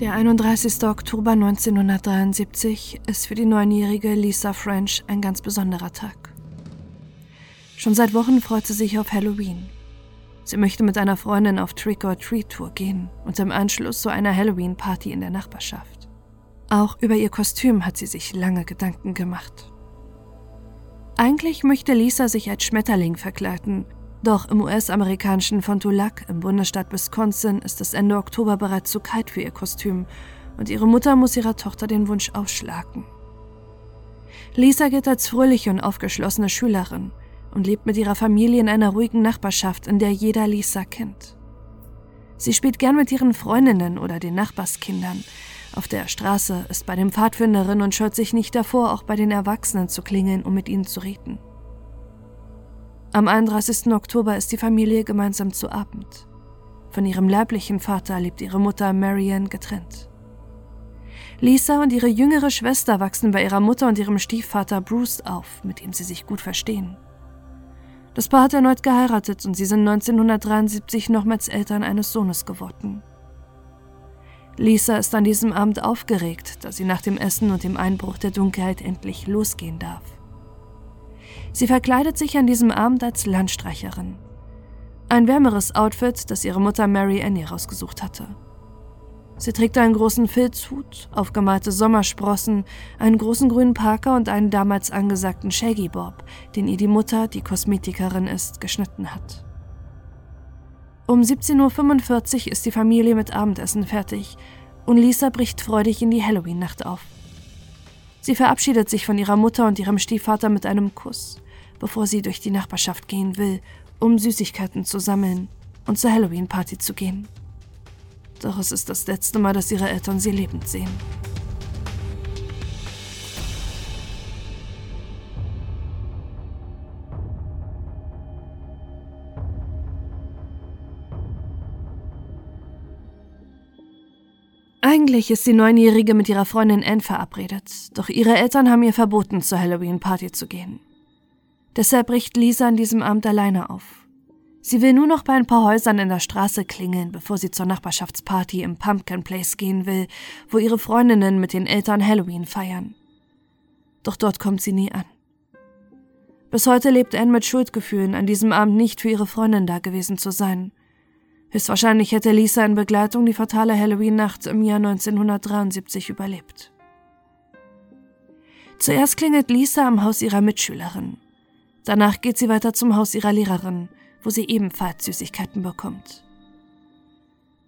Der 31. Oktober 1973 ist für die neunjährige Lisa French ein ganz besonderer Tag. Schon seit Wochen freut sie sich auf Halloween. Sie möchte mit einer Freundin auf Trick-or-Treat-Tour gehen und im Anschluss zu einer Halloween-Party in der Nachbarschaft. Auch über ihr Kostüm hat sie sich lange Gedanken gemacht. Eigentlich möchte Lisa sich als Schmetterling verkleiden, doch im US-amerikanischen Fond du Lac im Bundesstaat Wisconsin ist es Ende Oktober bereits zu kalt für ihr Kostüm und ihre Mutter muss ihrer Tochter den Wunsch ausschlagen. Lisa gilt als fröhliche und aufgeschlossene Schülerin und lebt mit ihrer Familie in einer ruhigen Nachbarschaft, in der jeder Lisa kennt. Sie spielt gern mit ihren Freundinnen oder den Nachbarskindern. Auf der Straße ist bei den Pfadfinderinnen und scheut sich nicht davor, auch bei den Erwachsenen zu klingeln, um mit ihnen zu reden. Am 31. Oktober ist die Familie gemeinsam zu Abend. Von ihrem leiblichen Vater lebt ihre Mutter Marianne getrennt. Lisa und ihre jüngere Schwester wachsen bei ihrer Mutter und ihrem Stiefvater Bruce auf, mit dem sie sich gut verstehen. Das Paar hat erneut geheiratet und sie sind 1973 nochmals Eltern eines Sohnes geworden. Lisa ist an diesem Abend aufgeregt, da sie nach dem Essen und dem Einbruch der Dunkelheit endlich losgehen darf. Sie verkleidet sich an diesem Abend als Landstreicherin. Ein wärmeres Outfit, das ihre Mutter Mary Annie rausgesucht hatte. Sie trägt einen großen Filzhut, aufgemalte Sommersprossen, einen großen grünen Parker und einen damals angesagten Shaggy Bob, den ihr die Mutter, die Kosmetikerin ist, geschnitten hat. Um 17.45 Uhr ist die Familie mit Abendessen fertig und Lisa bricht freudig in die Halloween-Nacht auf. Sie verabschiedet sich von ihrer Mutter und ihrem Stiefvater mit einem Kuss bevor sie durch die Nachbarschaft gehen will, um Süßigkeiten zu sammeln und zur Halloween-Party zu gehen. Doch es ist das letzte Mal, dass ihre Eltern sie lebend sehen. Eigentlich ist die Neunjährige mit ihrer Freundin Anne verabredet, doch ihre Eltern haben ihr verboten, zur Halloween-Party zu gehen. Deshalb bricht Lisa an diesem Abend alleine auf. Sie will nur noch bei ein paar Häusern in der Straße klingeln, bevor sie zur Nachbarschaftsparty im Pumpkin Place gehen will, wo ihre Freundinnen mit den Eltern Halloween feiern. Doch dort kommt sie nie an. Bis heute lebt Anne mit Schuldgefühlen, an diesem Abend nicht für ihre Freundin da gewesen zu sein. Höchstwahrscheinlich hätte Lisa in Begleitung die fatale Halloween-Nacht im Jahr 1973 überlebt. Zuerst klingelt Lisa am Haus ihrer Mitschülerin. Danach geht sie weiter zum Haus ihrer Lehrerin, wo sie ebenfalls Süßigkeiten bekommt.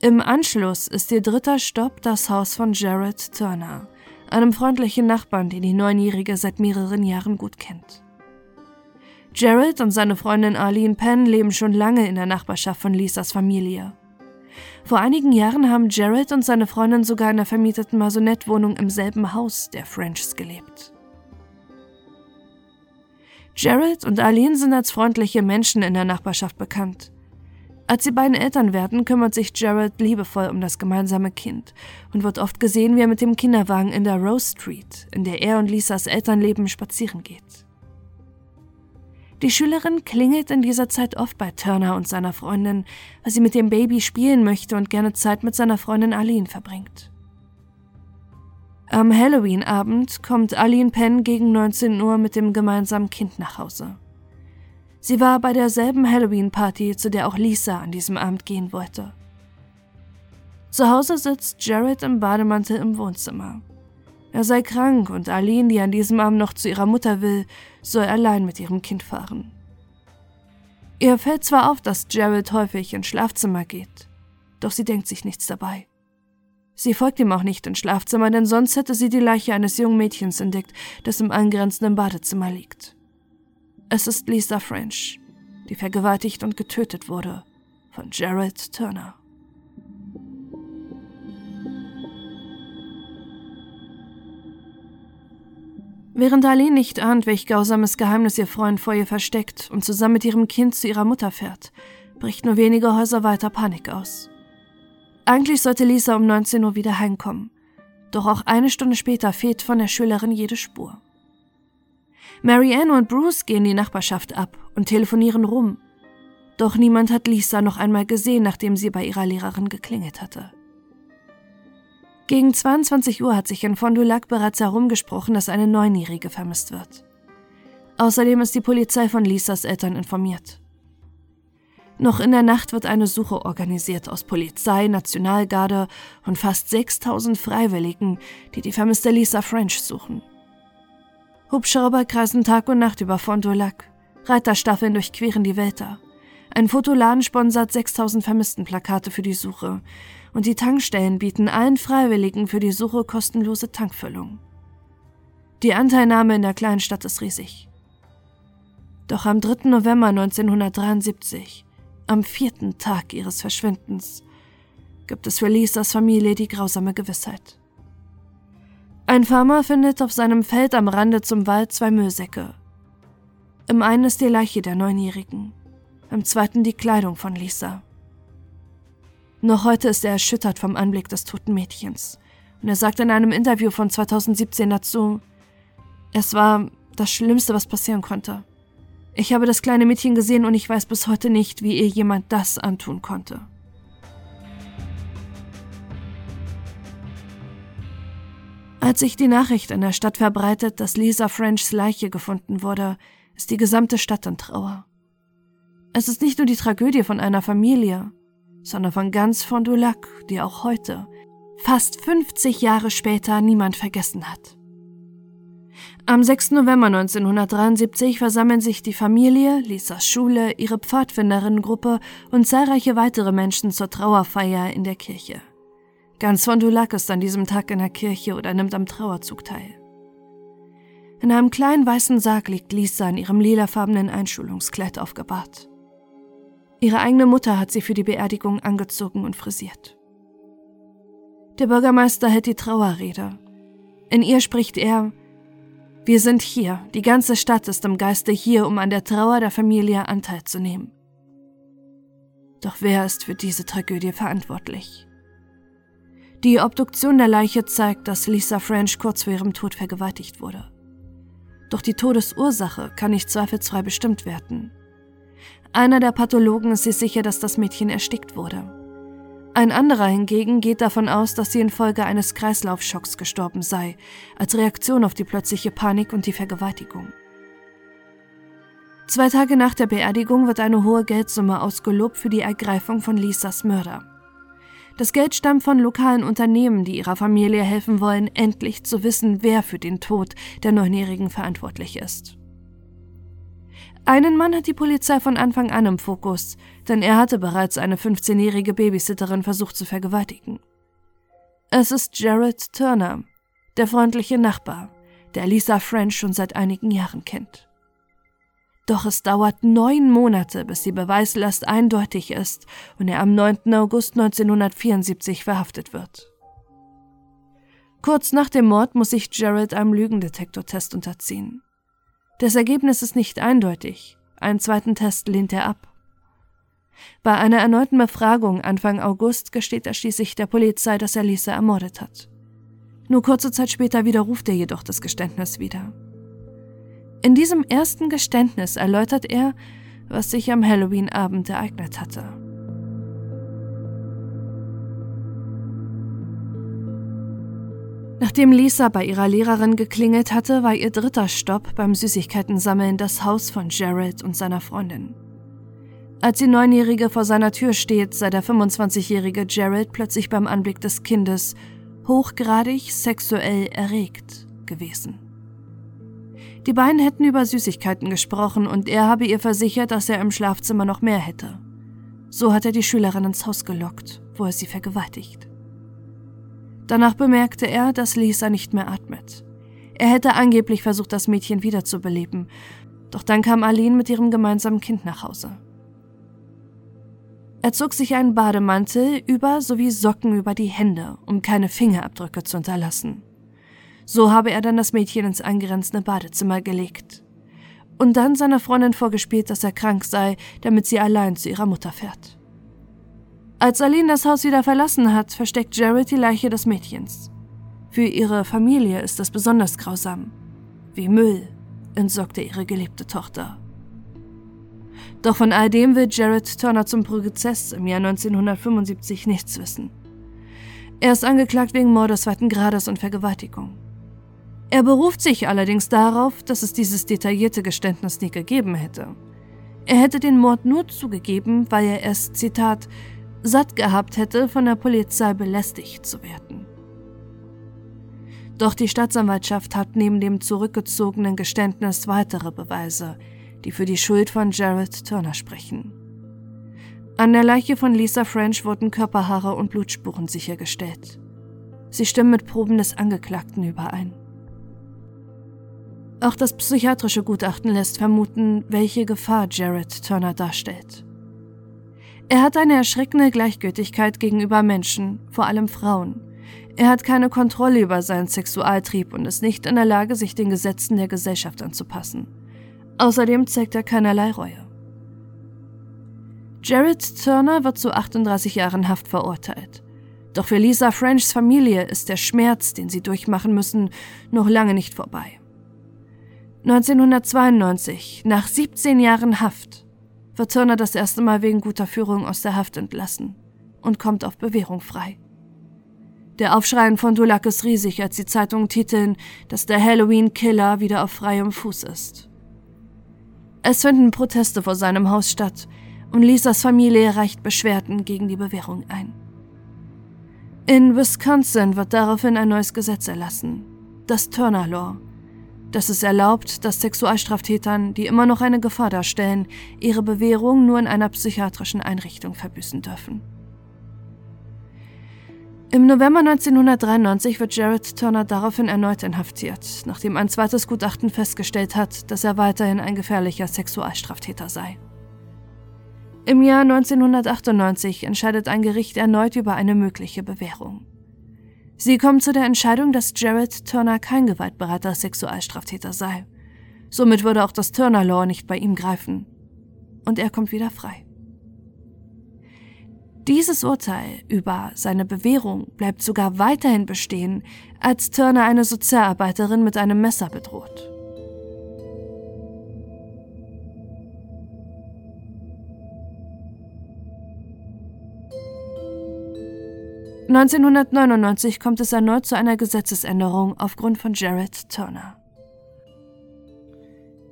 Im Anschluss ist ihr dritter Stopp das Haus von Jared Turner, einem freundlichen Nachbarn, den die Neunjährige seit mehreren Jahren gut kennt. Jared und seine Freundin Arlene Penn leben schon lange in der Nachbarschaft von Lisas Familie. Vor einigen Jahren haben Jared und seine Freundin sogar in der vermieteten Masonettwohnung im selben Haus der Frenchs gelebt. Jared und Arlene sind als freundliche Menschen in der Nachbarschaft bekannt. Als die beiden Eltern werden, kümmert sich Jared liebevoll um das gemeinsame Kind und wird oft gesehen, wie er mit dem Kinderwagen in der Rose Street, in der er und Lisas Eltern leben, spazieren geht. Die Schülerin klingelt in dieser Zeit oft bei Turner und seiner Freundin, weil sie mit dem Baby spielen möchte und gerne Zeit mit seiner Freundin Arlene verbringt. Am Halloween-Abend kommt Aline Penn gegen 19 Uhr mit dem gemeinsamen Kind nach Hause. Sie war bei derselben Halloween-Party, zu der auch Lisa an diesem Abend gehen wollte. Zu Hause sitzt Jared im Bademantel im Wohnzimmer. Er sei krank und Aline, die an diesem Abend noch zu ihrer Mutter will, soll allein mit ihrem Kind fahren. Ihr fällt zwar auf, dass Jared häufig ins Schlafzimmer geht, doch sie denkt sich nichts dabei. Sie folgt ihm auch nicht ins Schlafzimmer, denn sonst hätte sie die Leiche eines jungen Mädchens entdeckt, das im angrenzenden Badezimmer liegt. Es ist Lisa French, die vergewaltigt und getötet wurde von Gerald Turner. Während Arlene nicht ahnt, welch grausames Geheimnis ihr Freund vor ihr versteckt und zusammen mit ihrem Kind zu ihrer Mutter fährt, bricht nur wenige Häuser weiter Panik aus. Eigentlich sollte Lisa um 19 Uhr wieder heimkommen. Doch auch eine Stunde später fehlt von der Schülerin jede Spur. Marianne und Bruce gehen die Nachbarschaft ab und telefonieren rum. Doch niemand hat Lisa noch einmal gesehen, nachdem sie bei ihrer Lehrerin geklingelt hatte. Gegen 22 Uhr hat sich in Fond du Lac bereits herumgesprochen, dass eine Neunjährige vermisst wird. Außerdem ist die Polizei von Lisas Eltern informiert. Noch in der Nacht wird eine Suche organisiert aus Polizei, Nationalgarde und fast 6000 Freiwilligen, die die vermisste Lisa French suchen. Hubschrauber kreisen Tag und Nacht über Fond du Lac. Reiterstaffeln durchqueren die Wälder. Ein Fotoladen sponsert 6000 Vermisstenplakate für die Suche und die Tankstellen bieten allen Freiwilligen für die Suche kostenlose Tankfüllung. Die Anteilnahme in der kleinen Stadt ist riesig. Doch am 3. November 1973, am vierten Tag ihres Verschwindens, gibt es für Lisas Familie die grausame Gewissheit. Ein Farmer findet auf seinem Feld am Rande zum Wald zwei Müllsäcke. Im einen ist die Leiche der Neunjährigen, im zweiten die Kleidung von Lisa. Noch heute ist er erschüttert vom Anblick des toten Mädchens. Und er sagt in einem Interview von 2017 dazu, es war das Schlimmste, was passieren konnte. Ich habe das kleine Mädchen gesehen und ich weiß bis heute nicht, wie ihr jemand das antun konnte. Als sich die Nachricht in der Stadt verbreitet, dass Lisa Frenchs Leiche gefunden wurde, ist die gesamte Stadt in Trauer. Es ist nicht nur die Tragödie von einer Familie, sondern von ganz Fond du Lac, die auch heute, fast 50 Jahre später, niemand vergessen hat. Am 6. November 1973 versammeln sich die Familie, Lisas Schule, ihre Pfadfinderinnengruppe und zahlreiche weitere Menschen zur Trauerfeier in der Kirche. Ganz von Dulac ist an diesem Tag in der Kirche oder nimmt am Trauerzug teil. In einem kleinen weißen Sarg liegt Lisa in ihrem lilafarbenen Einschulungskleid aufgebahrt. Ihre eigene Mutter hat sie für die Beerdigung angezogen und frisiert. Der Bürgermeister hält die Trauerrede. In ihr spricht er, wir sind hier, die ganze Stadt ist im Geiste hier, um an der Trauer der Familie Anteil zu nehmen. Doch wer ist für diese Tragödie verantwortlich? Die Obduktion der Leiche zeigt, dass Lisa French kurz vor ihrem Tod vergewaltigt wurde. Doch die Todesursache kann nicht zweifelsfrei bestimmt werden. Einer der Pathologen ist sich sicher, dass das Mädchen erstickt wurde. Ein anderer hingegen geht davon aus, dass sie infolge eines Kreislaufschocks gestorben sei, als Reaktion auf die plötzliche Panik und die Vergewaltigung. Zwei Tage nach der Beerdigung wird eine hohe Geldsumme ausgelobt für die Ergreifung von Lisas Mörder. Das Geld stammt von lokalen Unternehmen, die ihrer Familie helfen wollen, endlich zu wissen, wer für den Tod der Neunjährigen verantwortlich ist. Einen Mann hat die Polizei von Anfang an im Fokus, denn er hatte bereits eine 15-jährige Babysitterin versucht zu vergewaltigen. Es ist Jared Turner, der freundliche Nachbar, der Lisa French schon seit einigen Jahren kennt. Doch es dauert neun Monate, bis die Beweislast eindeutig ist und er am 9. August 1974 verhaftet wird. Kurz nach dem Mord muss sich Jared einem Lügendetektortest unterziehen. Das Ergebnis ist nicht eindeutig. Einen zweiten Test lehnt er ab. Bei einer erneuten Befragung Anfang August gesteht er schließlich der Polizei, dass er Lisa ermordet hat. Nur kurze Zeit später widerruft er jedoch das Geständnis wieder. In diesem ersten Geständnis erläutert er, was sich am Halloween-Abend ereignet hatte. Nachdem Lisa bei ihrer Lehrerin geklingelt hatte, war ihr dritter Stopp beim Süßigkeitensammeln das Haus von Jared und seiner Freundin. Als die Neunjährige vor seiner Tür steht, sei der 25-jährige Jared plötzlich beim Anblick des Kindes hochgradig sexuell erregt gewesen. Die beiden hätten über Süßigkeiten gesprochen und er habe ihr versichert, dass er im Schlafzimmer noch mehr hätte. So hat er die Schülerin ins Haus gelockt, wo er sie vergewaltigt. Danach bemerkte er, dass Lisa nicht mehr atmet. Er hätte angeblich versucht, das Mädchen wiederzubeleben, doch dann kam Aline mit ihrem gemeinsamen Kind nach Hause. Er zog sich einen Bademantel über sowie Socken über die Hände, um keine Fingerabdrücke zu hinterlassen. So habe er dann das Mädchen ins angrenzende Badezimmer gelegt. Und dann seiner Freundin vorgespielt, dass er krank sei, damit sie allein zu ihrer Mutter fährt. Als Aline das Haus wieder verlassen hat, versteckt Jared die Leiche des Mädchens. Für ihre Familie ist das besonders grausam. Wie Müll entsorgt er ihre geliebte Tochter. Doch von all dem will Jared Turner zum Prozess im Jahr 1975 nichts wissen. Er ist angeklagt wegen Mordes zweiten Grades und Vergewaltigung. Er beruft sich allerdings darauf, dass es dieses detaillierte Geständnis nie gegeben hätte. Er hätte den Mord nur zugegeben, weil er es, Zitat, satt gehabt hätte, von der Polizei belästigt zu werden. Doch die Staatsanwaltschaft hat neben dem zurückgezogenen Geständnis weitere Beweise, die für die Schuld von Jared Turner sprechen. An der Leiche von Lisa French wurden Körperhaare und Blutspuren sichergestellt. Sie stimmen mit Proben des Angeklagten überein. Auch das psychiatrische Gutachten lässt vermuten, welche Gefahr Jared Turner darstellt. Er hat eine erschreckende Gleichgültigkeit gegenüber Menschen, vor allem Frauen. Er hat keine Kontrolle über seinen Sexualtrieb und ist nicht in der Lage, sich den Gesetzen der Gesellschaft anzupassen. Außerdem zeigt er keinerlei Reue. Jared Turner wird zu 38 Jahren Haft verurteilt. Doch für Lisa Frenchs Familie ist der Schmerz, den sie durchmachen müssen, noch lange nicht vorbei. 1992, nach 17 Jahren Haft, wird Turner das erste Mal wegen guter Führung aus der Haft entlassen und kommt auf Bewährung frei. Der Aufschrei von Dulac ist riesig, als die Zeitungen titeln, dass der Halloween-Killer wieder auf freiem Fuß ist. Es finden Proteste vor seinem Haus statt, und Lisas Familie reicht Beschwerden gegen die Bewährung ein. In Wisconsin wird daraufhin ein neues Gesetz erlassen, das Turner Law, das es erlaubt, dass Sexualstraftätern, die immer noch eine Gefahr darstellen, ihre Bewährung nur in einer psychiatrischen Einrichtung verbüßen dürfen. Im November 1993 wird Jared Turner daraufhin erneut inhaftiert, nachdem ein zweites Gutachten festgestellt hat, dass er weiterhin ein gefährlicher Sexualstraftäter sei. Im Jahr 1998 entscheidet ein Gericht erneut über eine mögliche Bewährung. Sie kommen zu der Entscheidung, dass Jared Turner kein gewaltbereiter Sexualstraftäter sei. Somit würde auch das Turner Law nicht bei ihm greifen. Und er kommt wieder frei. Dieses Urteil über seine Bewährung bleibt sogar weiterhin bestehen, als Turner eine Sozialarbeiterin mit einem Messer bedroht. 1999 kommt es erneut zu einer Gesetzesänderung aufgrund von Jared Turner.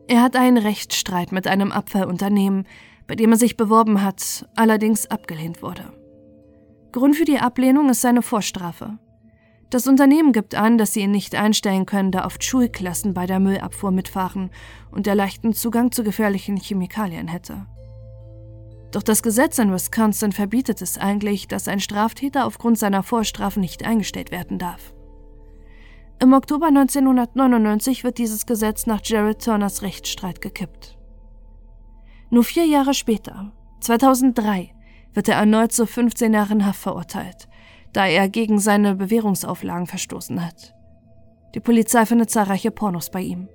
Er hat einen Rechtsstreit mit einem Abfallunternehmen, bei dem er sich beworben hat, allerdings abgelehnt wurde. Grund für die Ablehnung ist seine Vorstrafe. Das Unternehmen gibt an, dass sie ihn nicht einstellen können, da oft Schulklassen bei der Müllabfuhr mitfahren und er leichten Zugang zu gefährlichen Chemikalien hätte. Doch das Gesetz in Wisconsin verbietet es eigentlich, dass ein Straftäter aufgrund seiner Vorstrafe nicht eingestellt werden darf. Im Oktober 1999 wird dieses Gesetz nach Jared Turners Rechtsstreit gekippt. Nur vier Jahre später, 2003, wird er erneut zu 15 Jahren Haft verurteilt, da er gegen seine Bewährungsauflagen verstoßen hat. Die Polizei findet zahlreiche Pornos bei ihm.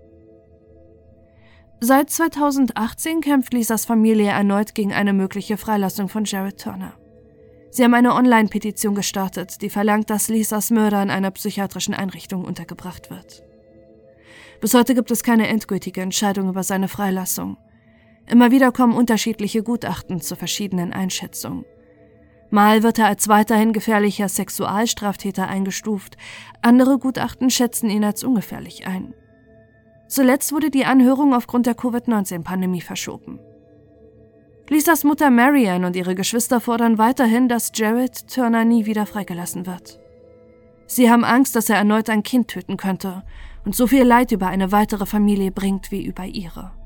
Seit 2018 kämpft Lisas Familie erneut gegen eine mögliche Freilassung von Jared Turner. Sie haben eine Online-Petition gestartet, die verlangt, dass Lisas Mörder in einer psychiatrischen Einrichtung untergebracht wird. Bis heute gibt es keine endgültige Entscheidung über seine Freilassung. Immer wieder kommen unterschiedliche Gutachten zu verschiedenen Einschätzungen. Mal wird er als weiterhin gefährlicher Sexualstraftäter eingestuft, andere Gutachten schätzen ihn als ungefährlich ein. Zuletzt wurde die Anhörung aufgrund der Covid-19-Pandemie verschoben. Lisas Mutter Marianne und ihre Geschwister fordern weiterhin, dass Jared Turner nie wieder freigelassen wird. Sie haben Angst, dass er erneut ein Kind töten könnte und so viel Leid über eine weitere Familie bringt wie über ihre.